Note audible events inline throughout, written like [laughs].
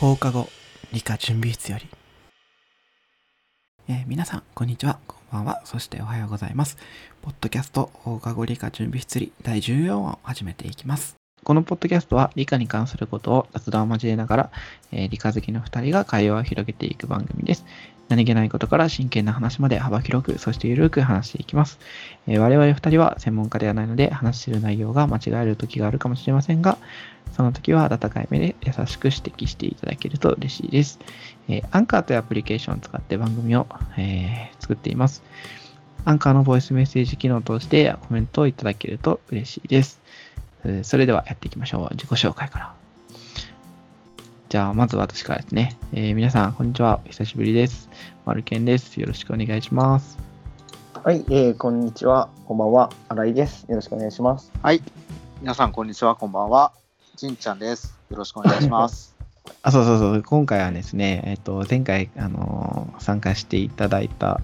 放課後理科準備室より、えー皆さんこんにちは。こんばんは。そしておはようございます。ポッドキャスト放課後理科準備室理第14話を始めていきます。このポッドキャストは理科に関することを雑談を交えながら、えー理科好きの2人が会話を広げていく番組です何気ないことから真剣な話まで幅広くそしてゆるく話していきますえー我々2人は専門家ではないので話している内容が間違える時があるかもしれませんがその時は温かい目で優しく指摘していただけると嬉しいです。えーアンカーというアプリケーションを使って番組を、えー作っています。アンカーのボイスメッセージ機能を通してコメントをいただけると嬉しいです。えーそれではやっていきましょう。自己紹介から。じゃあ、まず私からですね。えー皆さん、こんにちは。お久しぶりです。マルケンです。よろしくお願いします。はい、えー、こんにちは。こんばんは。新井です。よろしくお願いします。はい。皆さん、こんにちは。こんばんは。じんちゃんです。よろしくお願いします。[laughs] あ、そうそうそう、今回はですね、えっと、前回、あのー参加していただいた、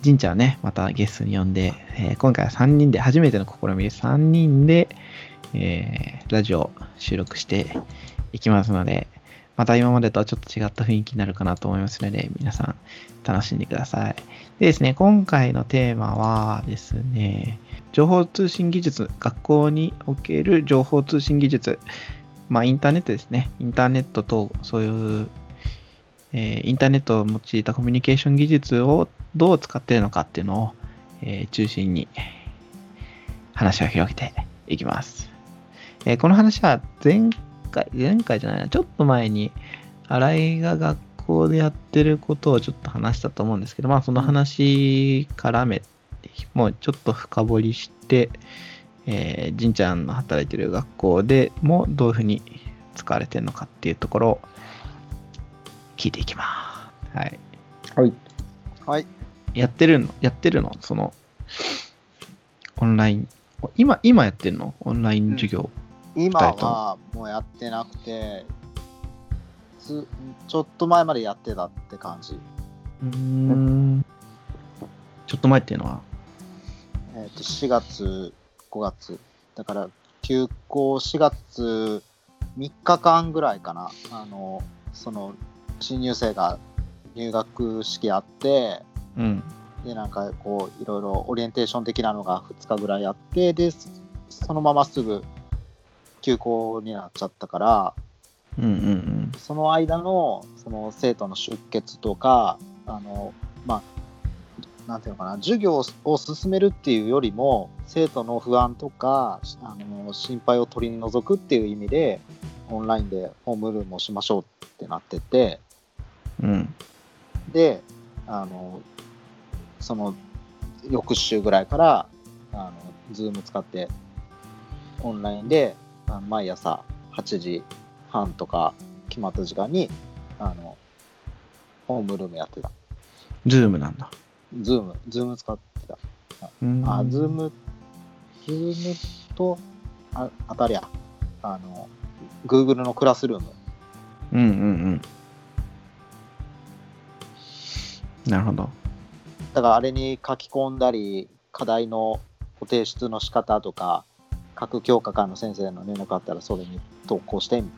じんちゃんね、またゲストに呼んで、えー今回は3人で、初めての試みで3人で、えーラジオ収録していきますので、また今までとはちょっと違った雰囲気になるかなと思いますので、皆さん楽しんでください。でですね、今回のテーマはですね、情報通信技術、学校における情報通信技術、まあ、インターネットですね。インターネットと、そういう、えーインターネットを用いたコミュニケーション技術をどう使っているのかっていうのを、えー中心に話を広げていきます。えーこの話は前回、前回じゃないな、ちょっと前に、新井が学校でやってることをちょっと話したと思うんですけど、まあその話絡めて、もうちょっと深掘りして、えー、じんちゃんの働いてる学校でもどういうふうに使われてるのかっていうところを聞いていきます。はい。はい。はい。やってるの？やってるの？その、オンライン。今、今やってるの？オンライン授業。今はもうやってなくて、つちょっと前までやってたって感じ。うーん。ちょっと前っていうのは？えっ、と、4月、5月。だから、休校4月3日間ぐらいかな。あの、その、新入生が入学式あって、うん。で、なんかこう、いろいろオリエンテーション的なのが2日ぐらいあって、で、そそのまますぐ休校になっちゃったから、うんうんうん。その間のその生徒の出欠とか、あの、まあ、なんていうのかな、授業を進めるっていうよりも、生徒の不安とか、あの心配を取り除くっていう意味で、オンラインでホームルームをしましょうってなってて、うん。で、あの、その翌週ぐらいから、あの、ズーム使って、オンラインで、毎朝8時半とか決まった時間に、あの、ホームルームやってた。ズームなんだ。ズーム、ズーム使ってた。うんあ、ズーム、ズームと、あ、当たりや、あの、Google のクラスルーム。うんうんうん。なるほど。だからあれに書き込んだり、課題のご提出の仕方とか、各教科間の先生の連絡あったらそれに投稿して、うん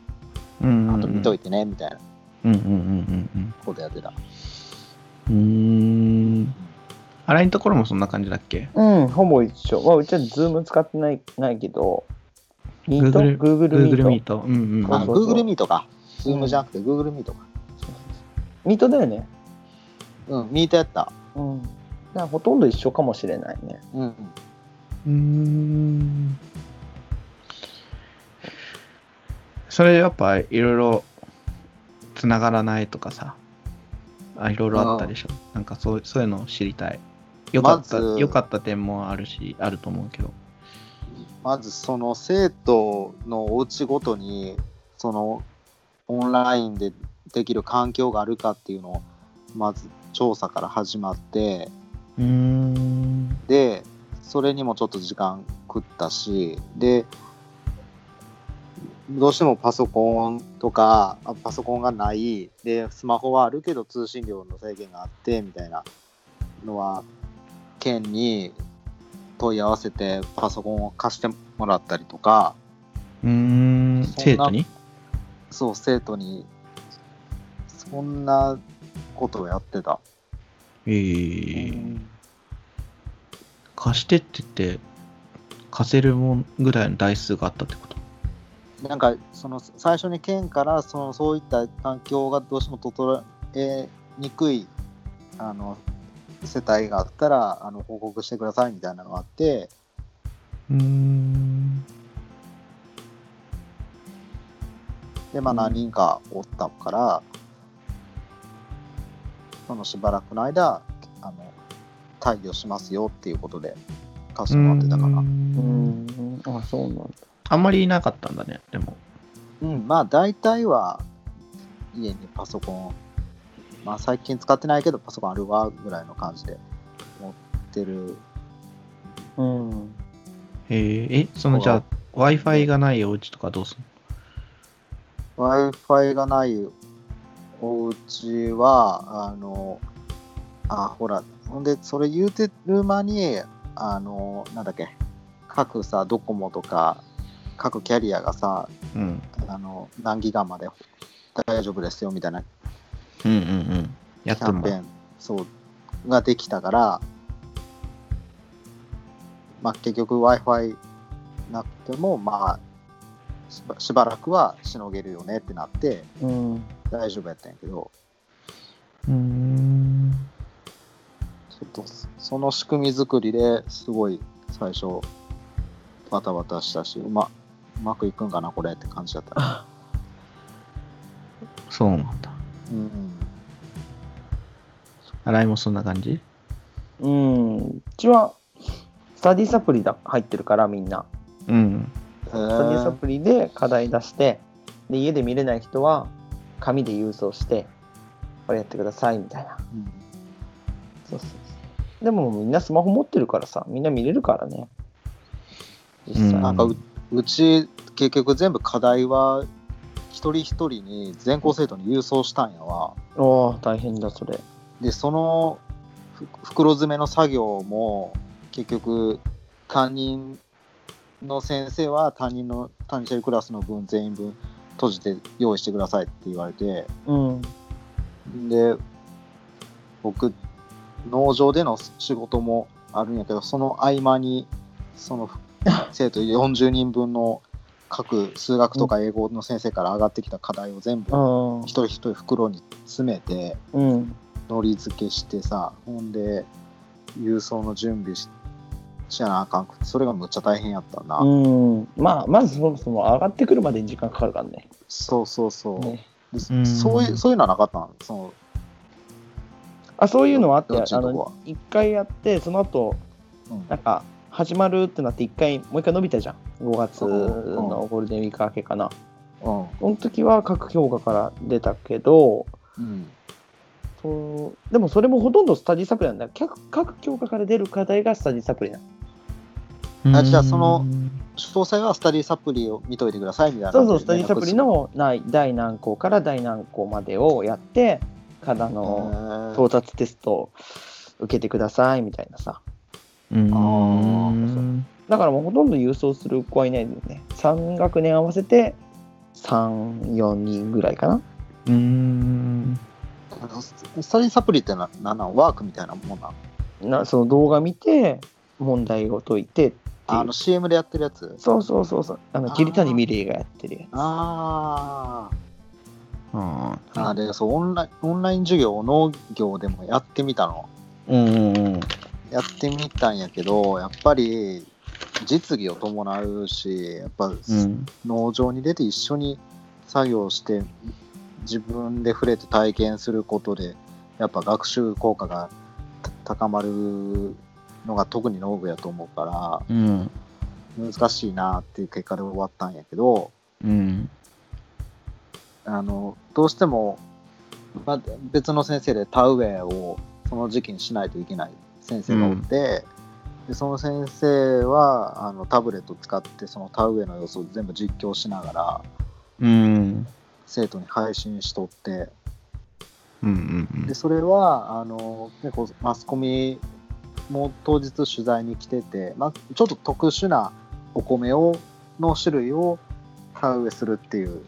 うん、うん。あと見といてね、みたいなうんうんうんうんことやってた。うん。うーん。新井のところもそんな感じだっけ？うん、ほぼ一緒。まあ、うちはズーム使ってないないけど、ミート？Google ?Google Google Meet？Meet。うんうん。あ、そうそう Google Meet か。ズームじゃなくて Google Meet か。ミートだよね。うん、ミートやった。うん。だほとんど一緒かもしれないね。うん。うーん。それやっぱいろいろ繋がらないとかさ、あいろいろあったでしょ。なんかそうそういうのを知りたい。よかった、まずよかった点もあるし、あると思うけど。まずその生徒のお家ごとに、そのオンラインでできる環境があるかっていうのを、まず調査から始まって。でそれにもちょっと時間食ったしでどうしてもパソコンとかあパソコンがないでスマホはあるけど通信量の制限があってみたいなのは県に問い合わせてパソコンを貸してもらったりとかうーん、生徒に？そう生徒に。そんなことをやってた。えー、貸してって言って、貸せるもんぐらいの台数があったってこと？なんかその最初に県からそのそういった環境がどうしても整えにくいあの世帯があったらあの報告してくださいみたいなのがあって。うーん。でまあうん。何人かおったから、そのしばらくの間あの退去しますよっていうことで貸してもらってたかなうんん。あ、そうなんだ。あんまりいなかったんだね、でも。うんまあ大体は家にパソコンまあ最近使ってないけどパソコンあるわぐらいの感じで持ってるうん。えー、え、そのじゃあ、Wi-Fi がないお家とかどうすん Wi-Fi がないお家は、あの、あ、ほら、ほんで、それ言うてる間に、あの、なんだっけ、各さ、ドコモとか、各キャリアがさ、のうん。あの、何ギガまで大丈夫ですよみたいなうんうんうん。やってんだ。キャンペーン、そう、ができたから、まあ、結局 Wi-Fi なくても、まあ、しばしばらくはしのげるよねってなって、うん。大丈夫やったんやけど、うーん。ちょっとその仕組み作りですごい最初バタバタしたしうまうまくいくんかなこれって感じだった、そうなんだ。うん、洗いもそんな感じ？うん。うちは、スタディサプリだ入ってるから、みんな。うん。へスタディサープリで課題出して、で、家で見れない人は、紙で郵送して、これやってください、みたいな。うんそうそうそう。でもみんなスマホ持ってるからさ、みんな見れるからね。実際。うんなんかううち結局全部課題は一人一人に全校生徒に郵送したんやわおー大変だ、それ。でそのふ袋詰めの作業も結局担任の先生は担任の担任してるクラスの分全員分閉じて用意してくださいって言われてうん。で僕農場での仕事もあるんやけどその合間にその [laughs] 生徒40人分の各数学とか英語の先生から上がってきた課題を全部うん一。人一人袋に詰めてうん。のり付けしてさほんで郵送の準備ししやなあかんくてそれがむっちゃ大変やったな、うん。まあ、まずそもそも上がってくるまでに時間かかるからね。そうそうそう、ねでうんそういうそういうのはなかったの？そのあ、そういうのはあって、あ園のとこはの、一回やって、その後、うんなんか、始まるってなって、一回、もう一回伸びたじゃん。5月のゴールデンウィーク明けかな。うんその時は各評価から出たけど、うんそうでもそれもほとんどスタディサプリなんだよ。各各教科から出る課題がスタディサプリなの。あじゃあその詳細はスタディサプリを見といてくださいみたいなそうそう、スタディサプリのない第何項から第何項までをやって、からの到達テストを受けてくださいみたいなさ。うーん。あだからもうほとんど郵送する子はいないんだよね。3学年合わせて3、4人ぐらいかな。うーん。スタディサプリってな何なんワークみたいなもんなんなその動画見て、問題を解いてあの CM でやってるやつ？そうそうそうそう。あの、桐谷美玲がやってるやつ。ああーあでそうオンラインオンライン授業を農業でもやってみたのうんうんうん。やってみたんやけどやっぱり実技を伴うしやっぱ、うん。農場に出て一緒に作業して自分で触れて体験することでやっぱ学習効果がた高まるのが特に農具やと思うかうん。ら難しいなっていう結果で終わったんやけどうん。あのどうしても、まあ、別の先生で田植えをその時期にしないといけない先生がおって、でその先生はあのタブレット使ってその田植えの様子を全部実況しながらうん。生徒に配信しとってうんうんでそれはあの結構マスコミも当日取材に来てて、まあ、ちょっと特殊なお米をの種類を田植えするっていう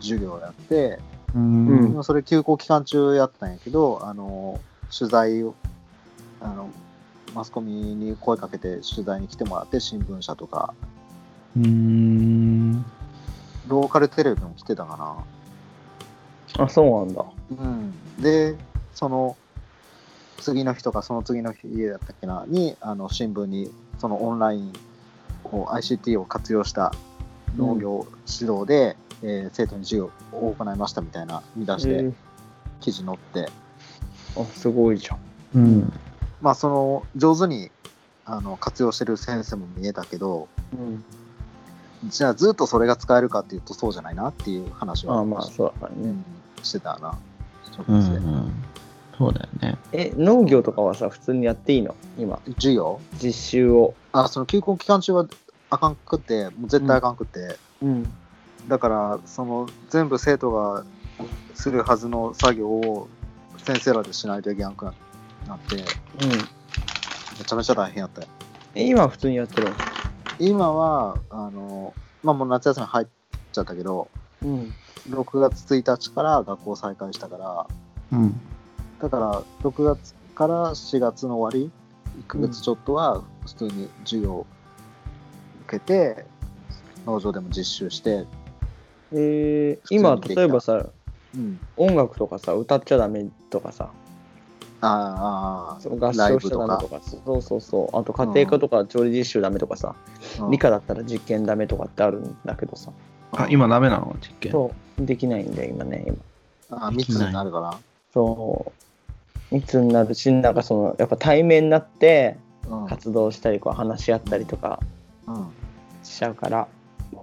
授業をやってうんうんそれ休校期間中やったんやけど、あの取材をあのマスコミに声かけて取材に来てもらって新聞社とかうーん。ローカルテレビも来てたかあ、そうなんだ。な、うん、でその次の日とかその次の日だったっけなにあの新聞にそのオンラインを ICT を活用した農業指導で、えー生徒に授業を行いましたみたいな見出しでえー記事載って、あ、すごいじゃん。うん。まあその上手にあの活用してる先生も見えたけどうん。じゃあずっとそれが使えるかっていうとそうじゃないなっていう話はあまあ、そうね。うんしてたな。うんうん。そうだよね。え、農業とかはさ、普通にやっていいの？今、授業？実習を。あその休校期間中はあかんくってもう絶対あかんくって、うん。だからその全部生徒がするはずの作業を先生らでしないといけなくなってめうん。ちゃめちゃ大変やったよえ、今は普通にやってるの？今はあのまあもう夏休み入っちゃったけどうん。6月1日から学校再開したからうん。だから6月から7月の終わり1ヶ月ちょっとは普通に授業受けて、農場でも実習して、えー、今、例えばさ、うん、音楽とかさ、歌っちゃダメとかさ、ああその合唱しちゃブとかダメとか、そうそうそう。あと家庭科とか調理実習ダメとかさ、うん。理科だったら実験ダメとかってあるんだけどさ、あ、今ダメなの？実験。そう、できないんだよ、今ね、今。あ密になるかそう、密になるし、なんかその、やっぱ対面になって活動したり、こう話し合ったりとかうんしちゃうから、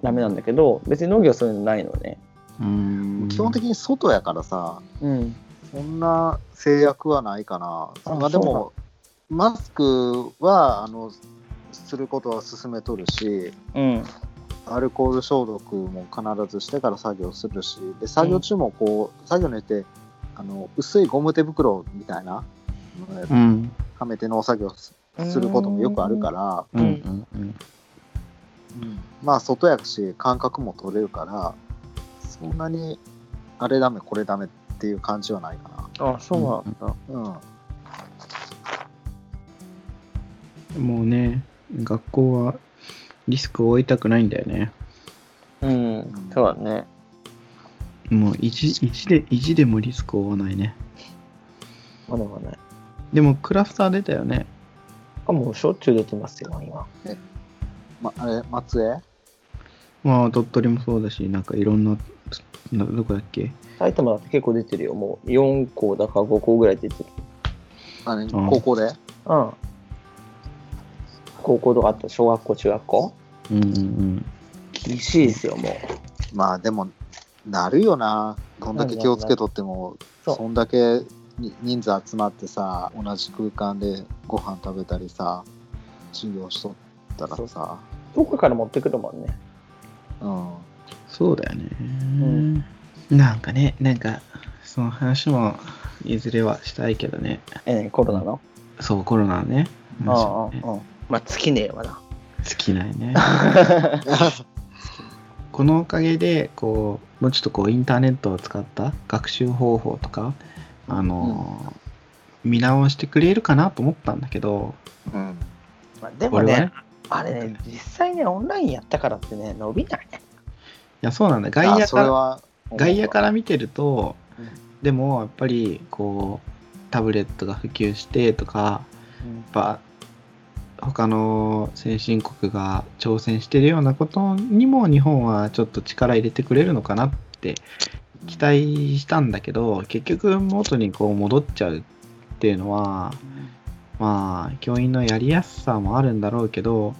ダメなんだけど、別に農業はそういうのないのね。うーん。基本的に外やからさうん。そんな制約はないかなあまあでもマスクはあのすることは進めとるしうん。アルコール消毒も必ずしてから作業するしで作業中もこう、作業によってあの薄いゴム手袋みたいなうん。はめて農作業すすることもよくあるから、うんうんうん。まあ外やし感覚も取れるからそんなにあれダメこれダメっていう感じはないかあ、そうなんだ。な。うんもうね、学校はリスクを負いたくないんだよね。うん、そうだね。もう意地で、意地でもリスクを負わないね。まだまだね。でもクラスター出たよね。あ、もうしょっちゅう出てますよ、今。ま、あれ松江？まあ鳥取もそうだし、なんかいろんな、などこだっけ？埼玉だって結構出てるよ。もう4校だか5校ぐらい出てる。あれん高校で？うん。高校とかあと小学校、中学校？うんうんうん。厳しいですよ、もう。まあでもなるよなどんだけ気をつけとってもそんだけに人数集まってさ同じ空間でご飯食べたりさ授業しとったらさどこから持ってくるもんね。うんそうだよね。んなんかね、なんか、その話もいずれはしたいけどね。え、何コロナの？そう、コロナのね。ああ、話あもねあ、うん。まあ、尽きねえわな。尽きないね。[laughs] このおかげで、こう、もうちょっとこう、インターネットを使った学習方法とか、あの、見直してくれるかなと思ったんだけど、うん。まあ、でもねね、あれね、実際ね、オンラインやったからってね、伸びないね。いや、そうなんだ。外あ野から、外野から見てると、うん。でもやっぱりこうタブレットが普及してとかやっぱ他の先進国が挑戦してるようなことにも日本はちょっと力入れてくれるのかなって期待したんだけど結局元にこう戻っちゃうっていうのはまあ教員のやりやすさもあるんだろうけど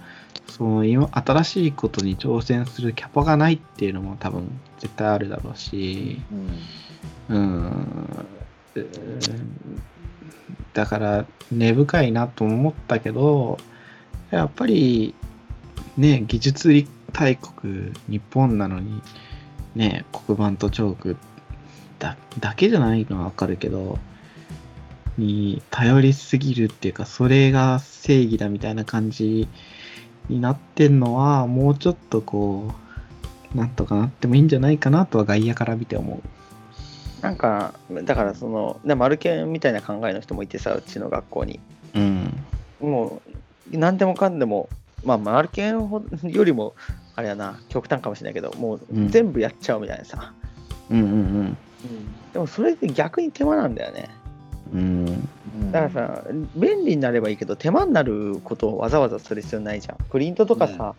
その今新しいことに挑戦するキャパがないっていうのも多分絶対あるだろうし。うんうんだから根深いなと思ったけどやっぱりね技術大国日本なのにね黒板とチョークだけじゃないのはわかるけどに頼りすぎるっていうかそれが正義だみたいな感じになってんのはもうちょっとこうなんとかなってもいいんじゃないかなとは外野から見て思う。なんかだからそのでマルケンみたいな考えの人もいてさうちの学校にうん。もう何でもかんでもまあマルケンよりもあれやな極端かもしれないけどもううん全部やっちゃうみたいなさ、うんうんでもそれって逆に手間なんだよねうん。うん。だからさ便利になればいいけど手間になることをわざわざする必要ないじゃんプリントとかさ、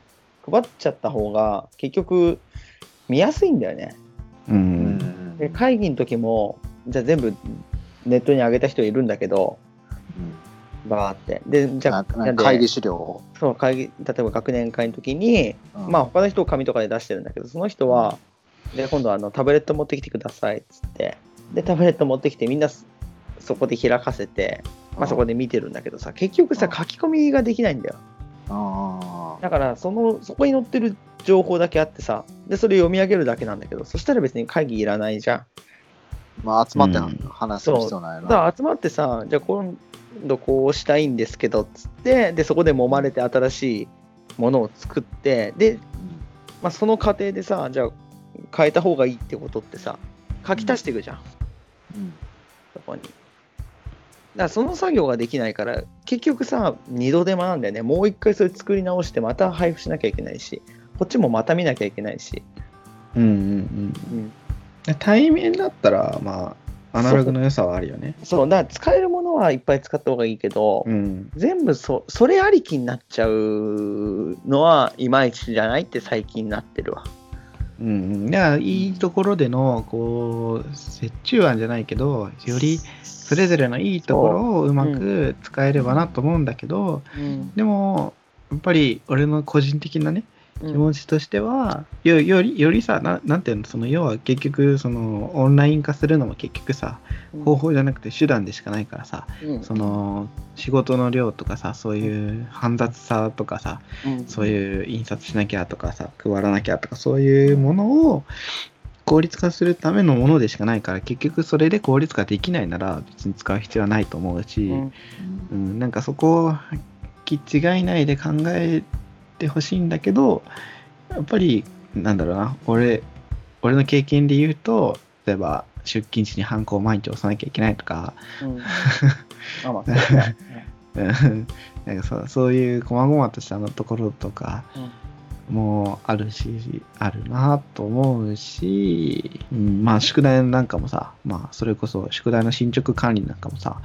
配っちゃった方が結局見やすいんだよねう。うんんで会議の時もじゃあ全部ネットに上げた人いるんだけどバーって。でじゃあ会議資料。を、そう会議例えば学年会の時に、うん。まあ他の人を紙とかで出してるんだけどその人は、で今度あのタブレット持ってきてくださいっつって。でタブレット持ってきてみんなそそこで開かせて、まあ、そこで見てるんだけどさ結局さうん。書き込みができないんだよ。あだからそのそこに載ってる情報だけあってさでそれ読み上げるだけなんだけどそしたら別に会議いらないじゃん。ーまあ集まってうん。話す必要な。いな。だから集まってさじゃあ今度こうしたいんですけどっつってでそこで揉まれて新しいものを作ってで、まあ、その過程でさじゃあ変えた方がいいってことってさ書き足していくじゃん、うん。そこに。だからその作業ができないから結局さ二度手間なんだよねもう一回それ作り直してまた配布しなきゃいけないしこっちもまた見なきゃいけないし、うんうんうん、うん。対面だったら、まあ、アナログの良さはあるよね。そうだから使えるものはいっぱい使った方がいいけど、うん。全部そそれありきになっちゃうのはいまいちじゃないって最近なってるわ。うんうん。だから、いいところでの、こう、折衷案じゃないけど、よりそれぞれのいいところをうまく使えればなと思うんだけど、うんでも、やっぱり俺の個人的なね、うん気持ちとしては、よよりよりさな、なんていうの、その要は結局、そのオンライン化するのも結局さ、方法じゃなくて手段でしかないからさ、うん。その仕事の量とかさ、そういう煩雑さとかさ、うん。そういう印刷しなきゃとかさ、配らなきゃとか、そういうものを効率化するためのものでしかないから、結局それで効率化できないなら別に使う必要はないと思うし、うん。うん、なんかそこを気違いないで考えてほしいんだけど、やっぱり、なんだろうな、俺、俺の経験で言うと、例えば出勤時にハンコを毎日押さなきゃいけないとか、うん。[laughs] あなんかそうそういう細々としたのところとかもあるし、あるなと思うし、うん、まあ宿題なんかもさ、まあそれこそ宿題の進捗管理なんかもさ、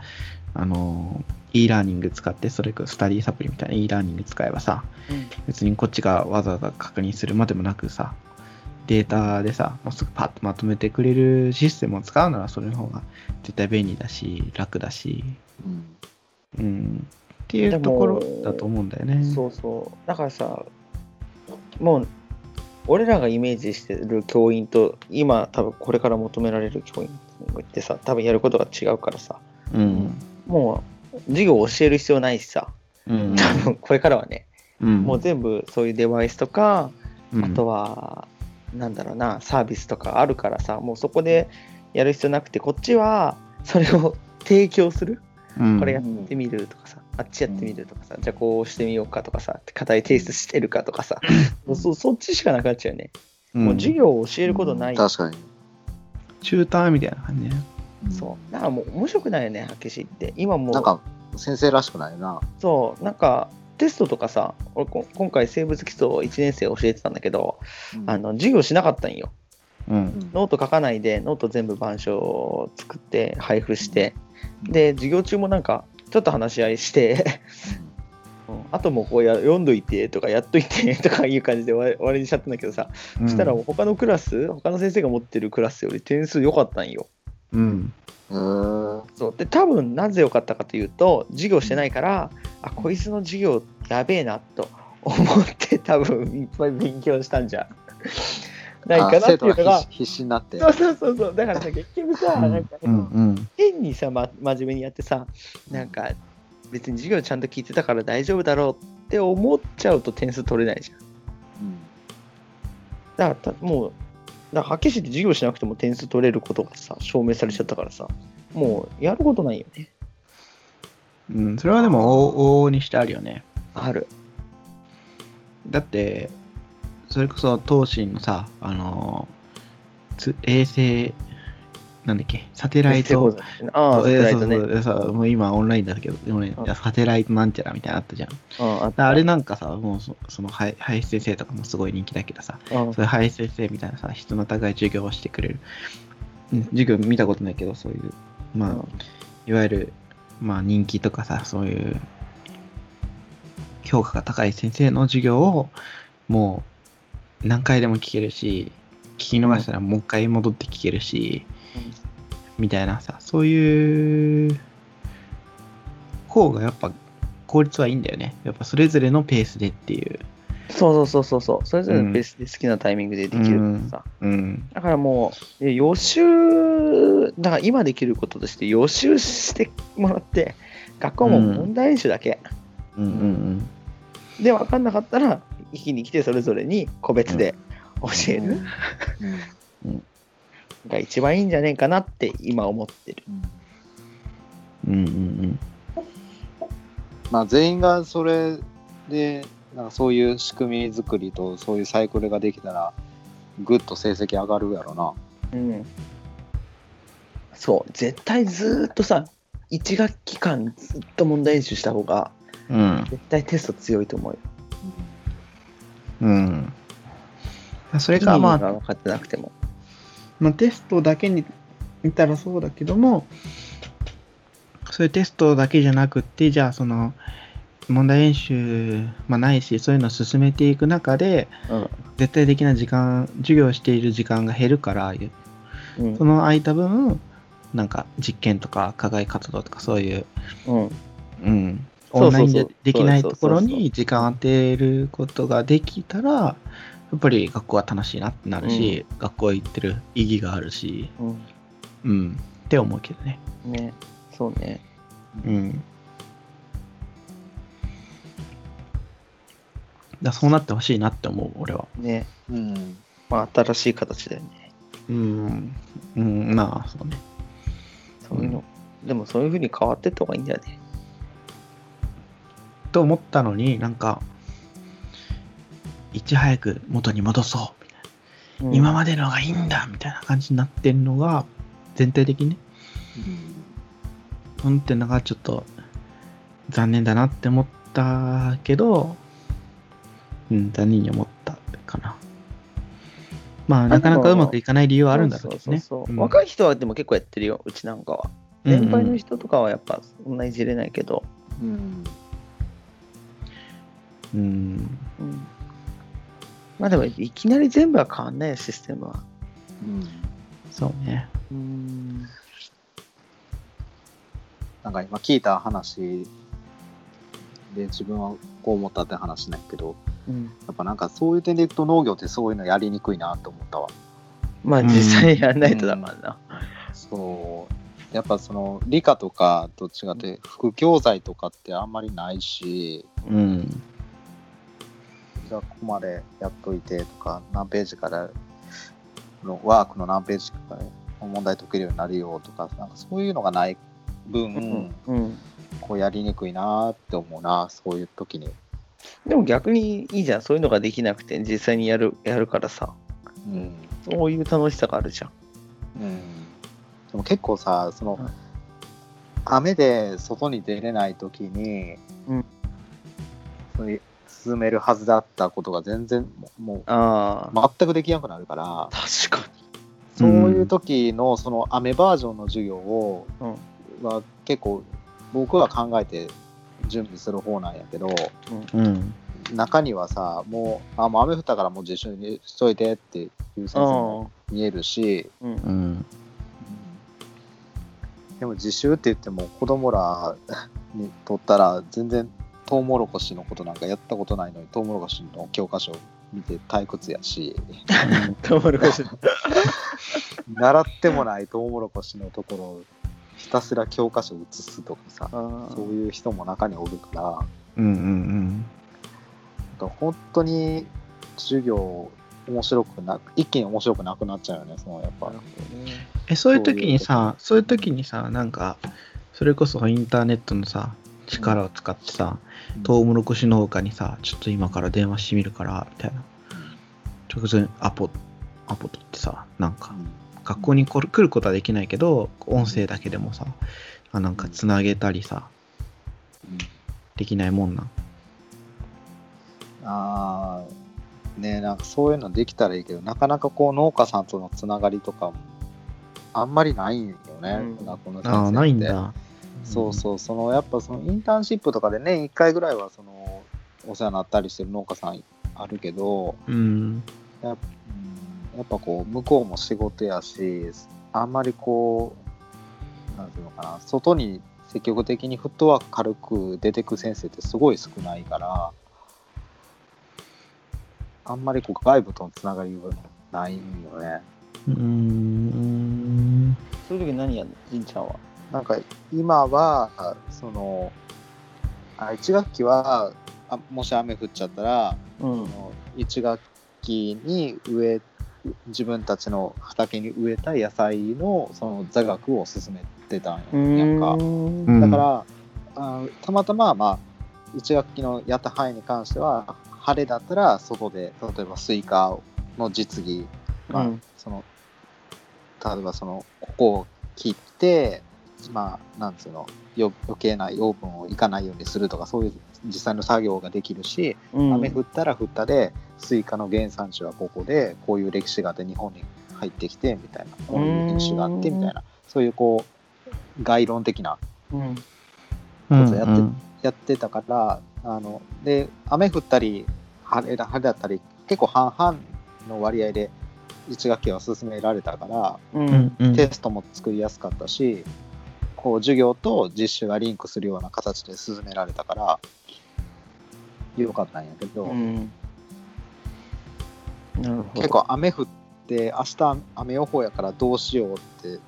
あの、e ラーニング使って、それこそスタディサプリみたいな e ラーニング使えばさ、うん。別にこっちがわざわざ確認するまでもなくさ、データでさ、もうすぐパッとまとめてくれるシステムを使うならそれの方が絶対便利だし、楽だし、うん。うん、っていうところだと思うんだよね。そうそう。だからさもう俺らがイメージしてる教員と今多分これから求められる教員ってさ多分やることが違うからさ。うん。もう授業を教える必要ないしさうん。多分これからはね、うん、もう全部そういうデバイスとかうんあとは、なんだろうな、サービスとかあるからさ、もうそこでやる必要なくて、こっちはそれを提供する。うんこれやってみるとかさ、あっちやってみるとかさ、じゃあこうしてみようかとかさ、課題提出してるかとかさ、もうそそっちしかなくなっちゃうよね。うんもう授業を教えることない。確かに。チューターみたいな感じね。そう。だからもう面白くないよね、はっきり言って。今もう、なんか、先生らしくないな。そう、なんか、テストとかさ、俺こ今回生物基礎1年生教えてたんだけど、あの授業しなかったんよ。うん。ノート書かないで、ノート全部板書を作って配布して、で、授業中もなんか、ちょっと話し合いして、うん [laughs] あともうここ読んどいてとかやっといてとかいう感じで終わり [laughs] 終わりにしちゃったんだけどさ、そしたら他のクラス、他の先生が持ってるクラスより点数良かったんよ。うん。へーそう。で多分なぜ良かったかというと授業してないからあこいつの授業やべえなと [laughs] 思って多分いっぱい勉強したんじゃ。ないかなっていうのがが必必死になって。そうそうそうそう。だからさ結局さ、うん。なんか、うんうん。変にさ、ま、真面目にやってさなんか別に授業ちゃんと聞いてたから大丈夫だろうって思っちゃうと点数取れないじゃん。うん。だからたもうだからはっきり言って授業しなくても点数取れることがさ証明されちゃったからさもうやることないよねうん、それはでも往々にしてあるよね。あるだって、それこそ東進のさ、あのつ衛星なんだっけ、サテライト？ああ、サテライトね。そうそうそうもう今オンラインだけど、でもねサテライトなんちゃらみたいなのあったじゃん。ああれなんかさ、もうそその林林先生とかもすごい人気だけどさ、うんそういう林先生みたいなさ、質の高い授業をしてくれる。うん授業見たことないけど、そういう、まあ、うんいわゆる、まあ人気とかさ、そういう、評価が高い先生の授業を、もう何回でも聞けるし、聞き逃したらもう一回戻って聞けるし、みたいなさ、そういう方がやっぱ効率はいいんだよね。やっぱそれぞれのペースでっていう。そうそうそうそう。それぞれのペースで好きなタイミングでできるからさ。うん。だからもう、え予習、だから今できることとして予習してもらって、学校はもう問題演習だけ。うんうんで、分かんなかったら、一気に来てそれぞれに個別で教えるうんが一番いいんじゃねえかなって今思ってる。うんうん。うんうんまあ、全員がそれでなんかそういう仕組み作りとそういうサイクルができたらぐっと成績上がるやろな。うん。そう、絶対ずーっとさ、1学期間ずっと問題演習した方が、うん。絶対テスト強いと思うよ。うん。うん。それかまあ、分かってなくても。まあ、テストだけに見たらそうだけども、そういうテストだけじゃなくって、じゃあその、問題演習、まあ、ないし、そういうのを進めていく中で、うん。絶対的な時間、授業をしている時間が減るから、う。ん。その空いた分、なんか実験とか課外活動とかそういう、うん。うん、オンラインでできないところに時間当てることができたら、やっぱり学校は楽しいなってなるし、学校行ってる意義があるし、うん。うん、って思うけどね。ね。そうね。うん。だそうなってほしいなって思う、俺は。ね。うんまあ、新しい形だよね。うん。うん、まあ、そうね。そういうの。でもそういうふうに変わってった方がいいんだよね。と思ったのになんか、いち早く元に戻そうみたいな、うん今までのがいいんだみたいな感じになってるのが、全体的にね、うんってのがちょっと残念だなって思ったけど、うん、残念に思ったかな。まあ、なかなかうまくいかない理由はあるんだろうけどね。若い人はでも結構やってるよ、うちなんかは。うんうん年配の人とかはやっぱそんないじれないけど。うんうん。うん。まあでも、いきなり全部は変わんないよ、システムは。うんそうね。うん。なんか今聞いた話で自分はこう思ったって話なんやけどうん、やっぱなんかそういう点でいくと農業ってそういうのやりにくいなって思ったわ。まあ実際やんないとだからな。そうやっぱその理科とかどっちかって副教材とかってあんまりないしうん。じゃあここまでやっといてとか何ページからのワークの何ページから問題解けるようになるよとかなんかそういうのがない分、うん。うん。こうやりにくいなって思うなそういう時に。でも逆にいいじゃん、そういうのができなくて実際にやるやるからさ。うんそういう楽しさがあるじゃん。うん、でも結構さその、うん雨で外に出れない時に、うんそういう進めるはずだったことが全然もうああ、全くできなくなるから、確かそういう時のその雨バージョンの授業を、うんは結構僕は考えて準備する方なんやけどうん。中にはさもうあもう雨降ったからもう自習にしといてっていう先生も見えるし、に。うん。うん。でも自習って言っても子供らにとったら全然トウモロコシのことなんかやったことないのにトウモロコシの教科書見て退屈やし [laughs] トウモロコシ。[laughs] 習ってもないトウモロコシのところをひたすら教科書写すとかさあそういう人も中におるからうんうんうん。本当に授業面白くな一気に面白くなくなっちゃうよねそのやっぱね。え、そういう時にさ、そういう時にさ、なんか、それこそインターネットのさ、力を使ってさ、トウモロコシ農家にさ、ちょっと今から電話してみるから、みたいな。直前アポ、アポ取ってさ、なんか、学校に来る来ることはできないけど音声だけでもさあなんかつなげたりさできないもんなん。ああねなんかそういうのできたらいいけどなかなかこう農家さんとのつながりとかもあんまりないよね、うん。学校の先生って。ああないんだそうそうそのやっぱそのインターンシップとかで年1回ぐらいはそのお世話になったりしてる農家さんあるけどうんやっ,、うん、やっぱこう向こうも仕事やしあんまりこうなんていうのかな外に積極的にフットワーク軽く出てく先生ってすごい少ないからあんまりこう外部とのつながりはないよね。うーんそういう時何やんの？じんちゃんは。なんか今はそのあ1学期はあもし雨降っちゃったらうそ。の1学期に植え自分たちの畑に植えた野菜のその座学を進めてたんやんか。うんだから、あたまたま、まあ、1学期のやった範囲に関しては晴れだったら外で例えばスイカの実技、まあうんその例えばそのここを切ってまあなんつうのよ余計な養分をいかないようにするとかそういう実際の作業ができるし、うん。雨降ったら降ったでスイカの原産地はここでこういう歴史があって日本に入ってきてみたいなこういう品種があってみたいなそういうこう概論的なうん。うんそうやってやってたからあので雨降ったり晴れだ晴れだったり結構半々の割合で1学期は進められたから、ううんんうん。テストも作りやすかったしこう授業と実習がリンクするような形で進められたからよかったんやけど、うんど。結構雨降って明日雨予報やからどうしようって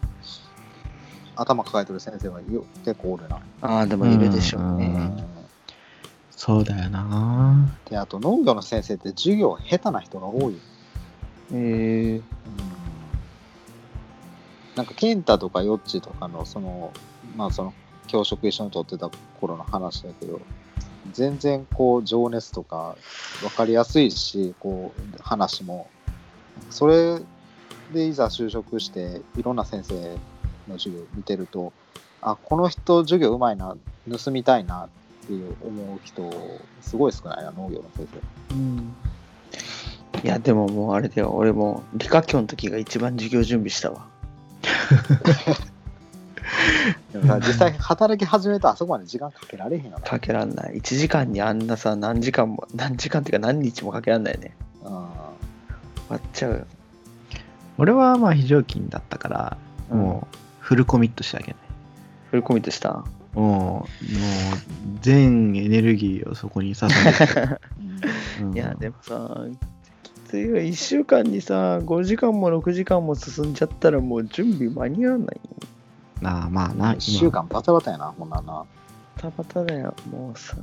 頭抱えてる先生がよ結構おるな。ああ、でもいるでしょううんね。そうだよなであと農業の先生って授業下手な人が多い。へえなんか健太とかヨッチとかのそのまあその教職一緒に取ってた頃の話だけど全然こう情熱とか分かりやすいしこう話もそれでいざ就職していろんな先生の授業見てるとあこの人授業うまいな盗みたいなっていう思う人すごい少ないな農業の先うん。いや、でももうあれだよ。俺も理科教の時が一番授業準備したわ。生でもさ実際働き始めたらあそこまで時間かけられへんよなかけらんない。1時間にあんなさ、何時間も、[laughs] 何時間っていうか何日もかけらんないね。うん終わっちゃうよ。俺はまあ非常勤だったから、もうフルコミットしてあげない。フルコミットした？もう、もう全エネルギーをそこに捧げて。[laughs] うんいや、でもさ、きついよ。1週間にさ、5時間も6時間も進んじゃったらもう準備間に合わないよ。なあまあな、1週間バタバタやな、ほんなんな。バタバタだよ、もうさ。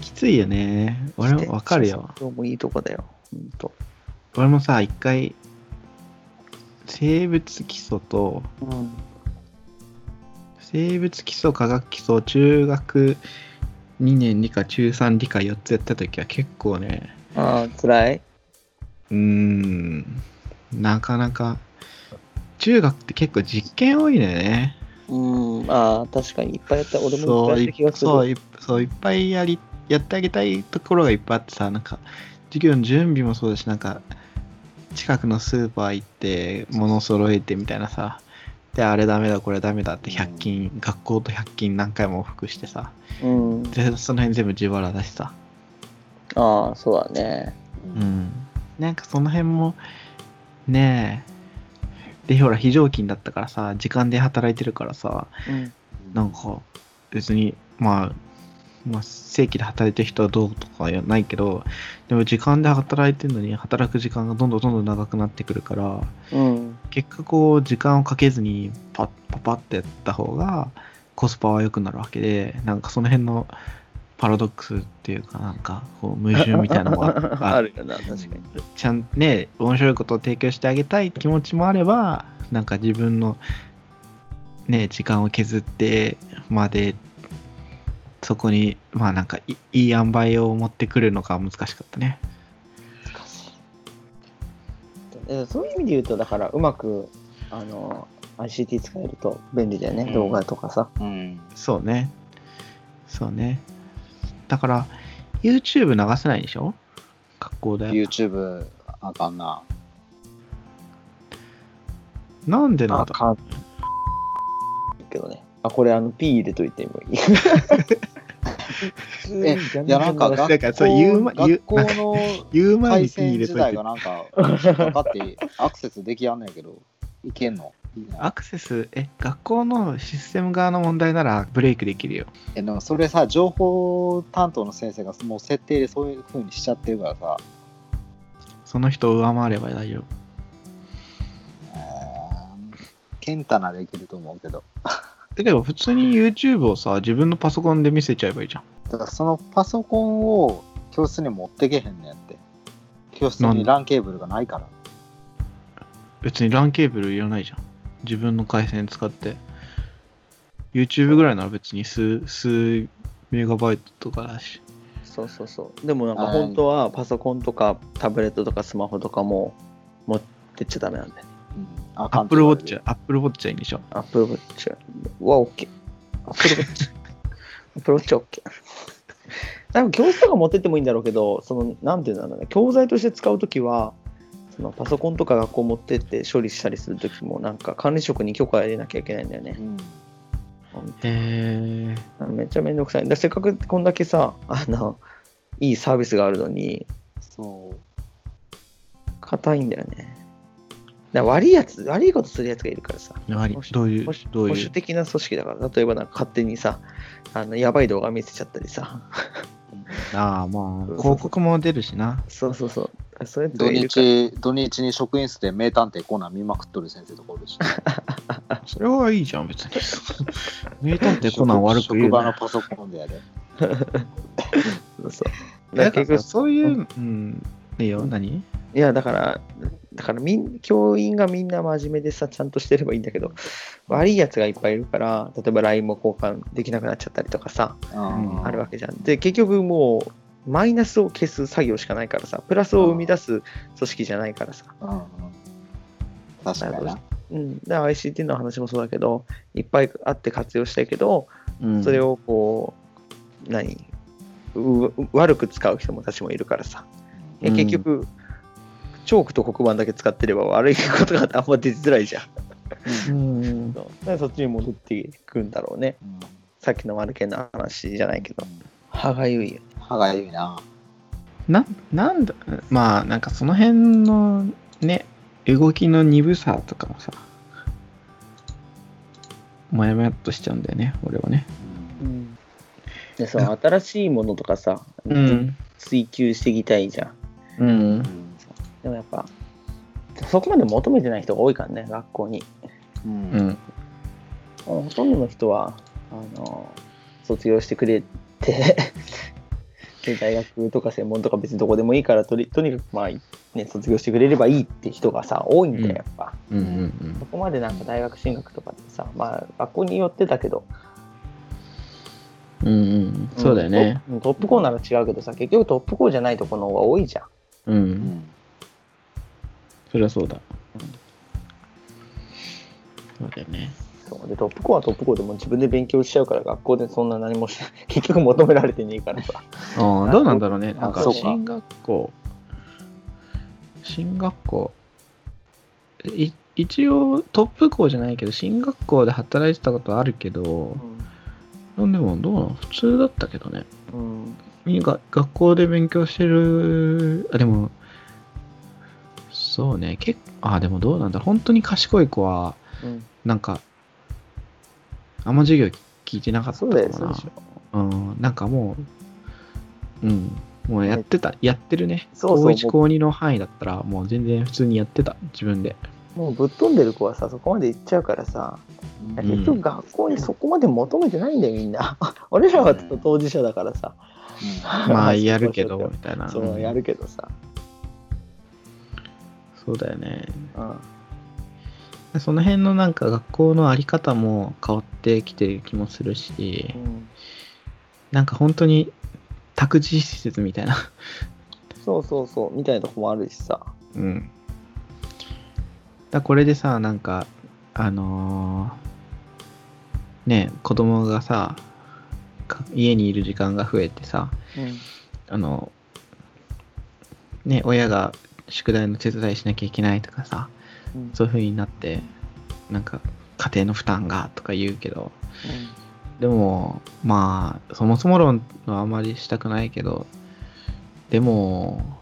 きついよね。俺もわかるよ。今日もいいとこだよ、ほんと。俺もさ、一回、生物基礎と、うん。生物基礎、科学基礎、中学2年理科、中3理科4つやった時は結構ね、ああ、辛い？うーん、なかなか、中学って結構実験多いのよね。うん、ああ、確かにいっぱいやった。俺もいっそういやった気がする。そういそういっぱいやりやってあげたいところがいっぱいあってさなんか授業の準備もそうだしなんか近くのスーパー行って物揃えてみたいなさであれダメだこれダメだって100均、学校と100均何回も往復してさうん。でその辺全部自腹だしさああ、そうだね。うんなんかその辺もねえでほら非常勤だったからさ時間で働いてるからさうん。なんか別にまあ、まあ、正規で働いてる人はどうとかはないけどでも時間で働いてるのに働く時間がどんどんどんどん長くなってくるからうん。結果こう時間をかけずにパッパッパッってやった方がコスパは良くなるわけでなんかその辺のパラドックスっていうかなんかこう矛盾みたいなのがある [laughs] よな、確かに。ちゃんね面白いことを提供してあげたい気持ちもあればなんか自分のね時間を削ってまでそこにまあなんかいいい塩梅を持ってくるのが難しかったねえそういう意味で言うと、だからうまくあの ICT 使えると便利だよね、うん動画とかさ。うん。そうね。そうね。だから、YouTube 流せないでしょ？学校で。YouTube あかんな。なんでなんだ？かんけどね。あ、これあの P 入れといてもいい。[laughs] えいや、なんかだ学からそう言うま校学校の言う前回に P 入線れといて。なんか、かかってアクセスできやんねんけど、いけんの？アクセス、え、学校のシステム側の問題ならブレイクできるよ。えでもそれさ、情報担当の先生がもう設定でそういう風にしちゃってるからさ、その人を上回れば大丈夫。えーケンタならいけると思うけど、だけど普通に YouTube をさ、自分のパソコンで見せちゃえばいいじゃん。だからそのパソコンを教室に持ってけへんねんって。教室に LAN ケーブルがないから。別に LAN ケーブルいらないじゃん。自分の回線使って。YouTube ぐらいなら別に数、数メガバイトとかだし。そうそうそう。でもなんかはい本当はパソコンとかタブレットとかスマホとかも持ってっちゃダメなんだよね。うん、あかんって Apple 言われ Watch る、Apple Watch はいいんでしょ。Apple Watch は OK。Apple Watch。[laughs] Apple Watch OK。多分教室とか持ってってもいいんだろうけど、その、なんていうんだろうね、教材として使うときは、そのパソコンとか学校持ってって処理したりするときも、なんか管理職に許可入れなきゃいけないんだよねう。んへえ。めっちゃめんどくさい。だせっかくこんだけさ、あの、いいサービスがあるのに、そう。硬いんだよね。悪いやつ、悪いことするやつがいるからさ。何保守どういう保守、どういう？保守的な組織だから、例えばなんか勝手にさ、あのやばい動画見せちゃったりさ、ああ、まあ、広告も出るしな。そうそうそう、そういうやつ土。日、土日に職員室で名探偵コーナー見まくっとる先生とかおるし。[laughs] それはいいじゃん、別に。[laughs] 名探偵コナン悪く言職うな。場のパソコンでやで。[laughs] そうそう。だからそういう、うん、いいよ、何？いや、だから、だからみん、教員がみんな真面目でさ、ちゃんとしてればいいんだけど、悪いやつがいっぱいいるから、例えば LINE も交換できなくなっちゃったりとかさ、うんあるわけじゃん。で、結局もう、マイナスを消す作業しかないからさ、プラスを生み出す組織じゃないからさ。確かにな。うん。だから ICT の話もそうだけど、いっぱいあって活用したいけど、うんそれをこう、何？う悪く使う人もたちもいるからさ。えうん結局、チョークと黒板だけ使ってれば悪いことがあんま出づらいじゃん。うん。そそっちに戻っていくんだろうね。うんさっきのマルケンの話じゃないけど。歯がゆいよね。歯がゆいな。な、なんだ、まあ、なんかその辺のね、動きの鈍さとかもさ、もやもやっとしちゃうんだよね、俺はね。で、その新しいものとかさ、うん。追求していきたいじゃん。うん。でもやっぱ、そこまで求めてない人が多いからね、学校に。ううんん。ほとんどの人は、あの、卒業してくれて、[laughs] で大学とか専門とか別にどこでもいいからとり、とにかくまあ、ね、卒業してくれればいいって人がさ、多いんだよ、うんやっぱ。うんうんそこまでなんか大学進学とかってさ、まあ、学校によってだけど、うん。うんうん。そうだよね。トップ。トップ校なら違うけどさ、結局トップ校じゃないとこの方が多いじゃん。う。うんんそりゃそうだ。そうだよね。そうでトップ校はトップ校でも自分で勉強しちゃうから学校でそんな何もしない。結局求められてねえからさ。[laughs] ああ、どうなんだろうね。あなんか進学校、進学校、い一応トップ校じゃないけど、進学校で働いてたことあるけど、なんでもどうなの？普通だったけどね。うん。学校で勉強してる、あ、でも、そうね、結構、あ、でもどうなんだ本当に賢い子は、うん。なんか、あんま授業聞いてなかったかな。そううん、なんかもう、うん、もうやってた、やってるね。そうそう高1、高2の範囲だったら、もう全然普通にやってた、自分で。もうぶっ飛んでる子はさそこまで行っちゃうからさうん。結局学校にそこまで求めてないんだよみんな。[laughs] 俺らは当事者だからさ。まあ、[laughs] やるけど、みたいな。そうやるけどさ、そうだよね。うん、その辺のなんか学校のあり方も変わってきてる気もするし、なんか本当に託児施設みたいな。そうそうそうみたいなとこもあるしさうん。だこれでさ、なんか、あのーね、子供がさ、か家にいる時間が増えてさ、うんあの、ね、親が宿題の手伝いしなきゃいけないとかさ、うんそういう風になって、なんか、家庭の負担がとか言うけど、でも、まあ、そもそも論はあまりしたくないけど、でも、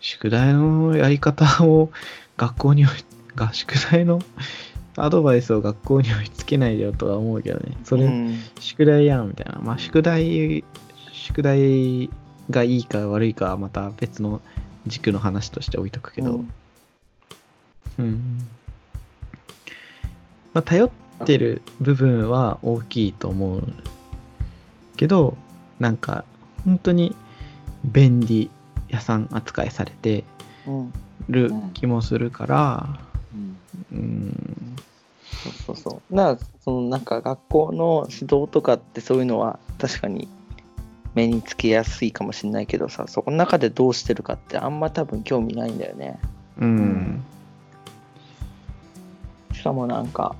宿題のやり方を学校に追い、[laughs] が宿題のアドバイスを学校に追いつけないでよとは思うけどね。それ、うん宿題やんみたいな。まあ、宿題、宿題がいいか悪いかはまた別の軸の話として置いとくけど、うん。うん。まあ、頼ってる部分は大きいと思うけど、なんか、本当に便利屋さん扱いされてうんる気もするから、うん。うん、そうそうそう。なそのなんか学校の指導とかってそういうのは確かに目につけやすいかもしれないけどさ、そこの中でどうしてるかってあんま多分興味ないんだよね。うん、しかもなんか、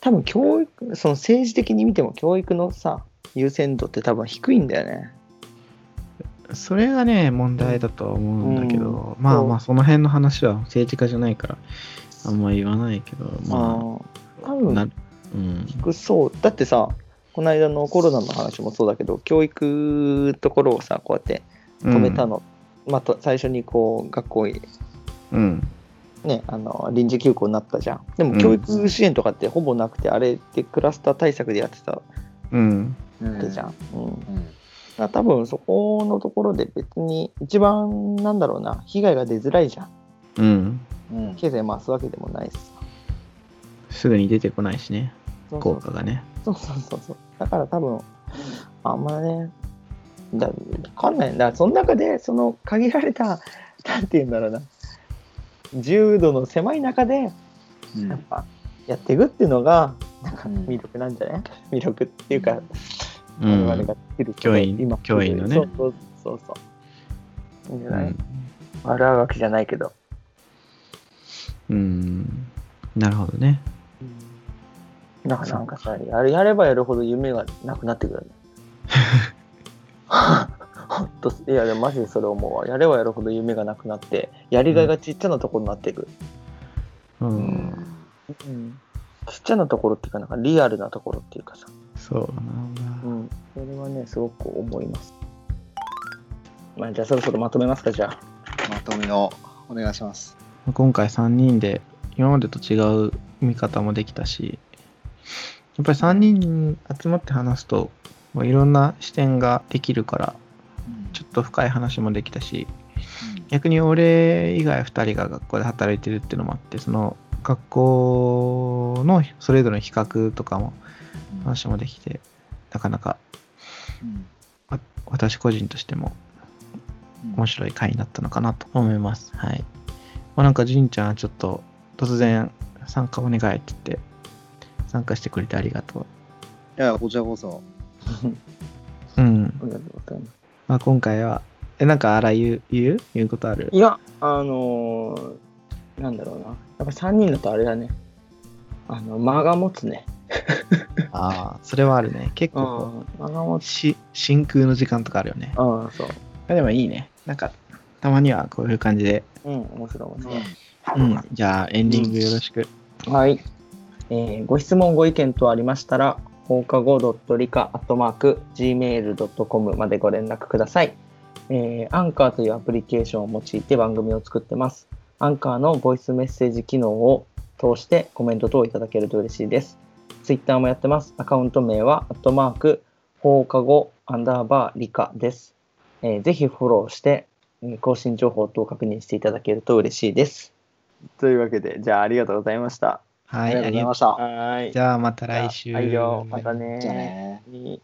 多分教育、その政治的に見ても教育のさ、優先度って多分低いんだよね。それがね、問題だとは思うんだけど、うんまあまあ、その辺の話は政治家じゃないから、あんま言わないけど、まあ多あ、分低そう。だってさ、この間のコロナの話もそうだけど、教育ところをさ、こうやって止めたの。まあ、と最初にこう、学校にうん、ね、あの臨時休校になったじゃん。でもうん教育支援とかってほぼなくて、あれってクラスター対策でやってたわうん、うんけじゃん。うんうんだから多分そこのところで別に一番なんだろうな、被害が出づらいじゃん。うん。うん経済回すわけでもないしさ。すぐに出てこないしね、そうそう効果がね。そうそうそうそう。だから多分、あんまね、だわかんない。だからその中で、その限られた、[laughs] なんて言うんだろうな、重度の狭い中で、うんやっぱやっていくっていうのが、なんかうん魅力なんじゃない、魅力っていうか、うん。我々ができる教員今教員のねそうそうそうそう。いいんじゃない、うん悪あがきじゃないけど。うん。なるほどね。なんかなんかさ、やれやればやるほど夢がなくなってくるね。ほんと、いや、でもマジでそれ思うわ。やればやるほど夢がなくなって、やりがいがちっちゃなところになっていく。う。うんんちっちゃなところっていうか、なんかリアルなところっていうかさ。そうなんだ。うん。それはね、すごく思います。まあ、じゃあそろそろまとめますか、じゃあ。まとめのお願いします。今回3人で今までと違う見方もできたし、やっぱり3人集まって話すと、もういろんな視点ができるから、ちょっと深い話もできたし、逆に俺以外2人が学校で働いてるっていうのもあって、その学校のそれぞれの比較とかも話もできて、なかなか私個人としても面白い回になったのかなと思います。はい。まあ、なんか、じんちゃん、ちょっと突然参加お願いって言って、参加してくれてありがといや、こちらこそ。う。うん。ありがとうございます。まあ、今回は、え、なんか、あら言う、言う？言うことある？いや、あのーなんだろうな。やっぱ3人だとあれだね。あの、間が持つね。[laughs] ああ、それはあるね。結構こ間が持う、つ。し、真空の時間とかあるよね。ああ、そう。あでもいいね。なんか、たまにはこういう感じで。うん、面白い面白い。うん。じゃあ、エンディングよろしく。はい。えーご質問、ご意見等ありましたら、放課後 .lica.gmail.com までご連絡ください。えーアンカーというアプリケーションを用いて番組を作ってます。アンカーのボイスメッセージ機能を通してコメント等いただけると嬉しいです。ツイッターもやってます。アカウント名は、アットマーク、放課後アンダーバー理科です。えーぜひフォローして、更新情報等を確認していただけると嬉しいです。というわけで、じゃあありがとうございました。はい、ありがとうございまあした。はいじゃあ、また来週。はいよ、またね。じゃあね。に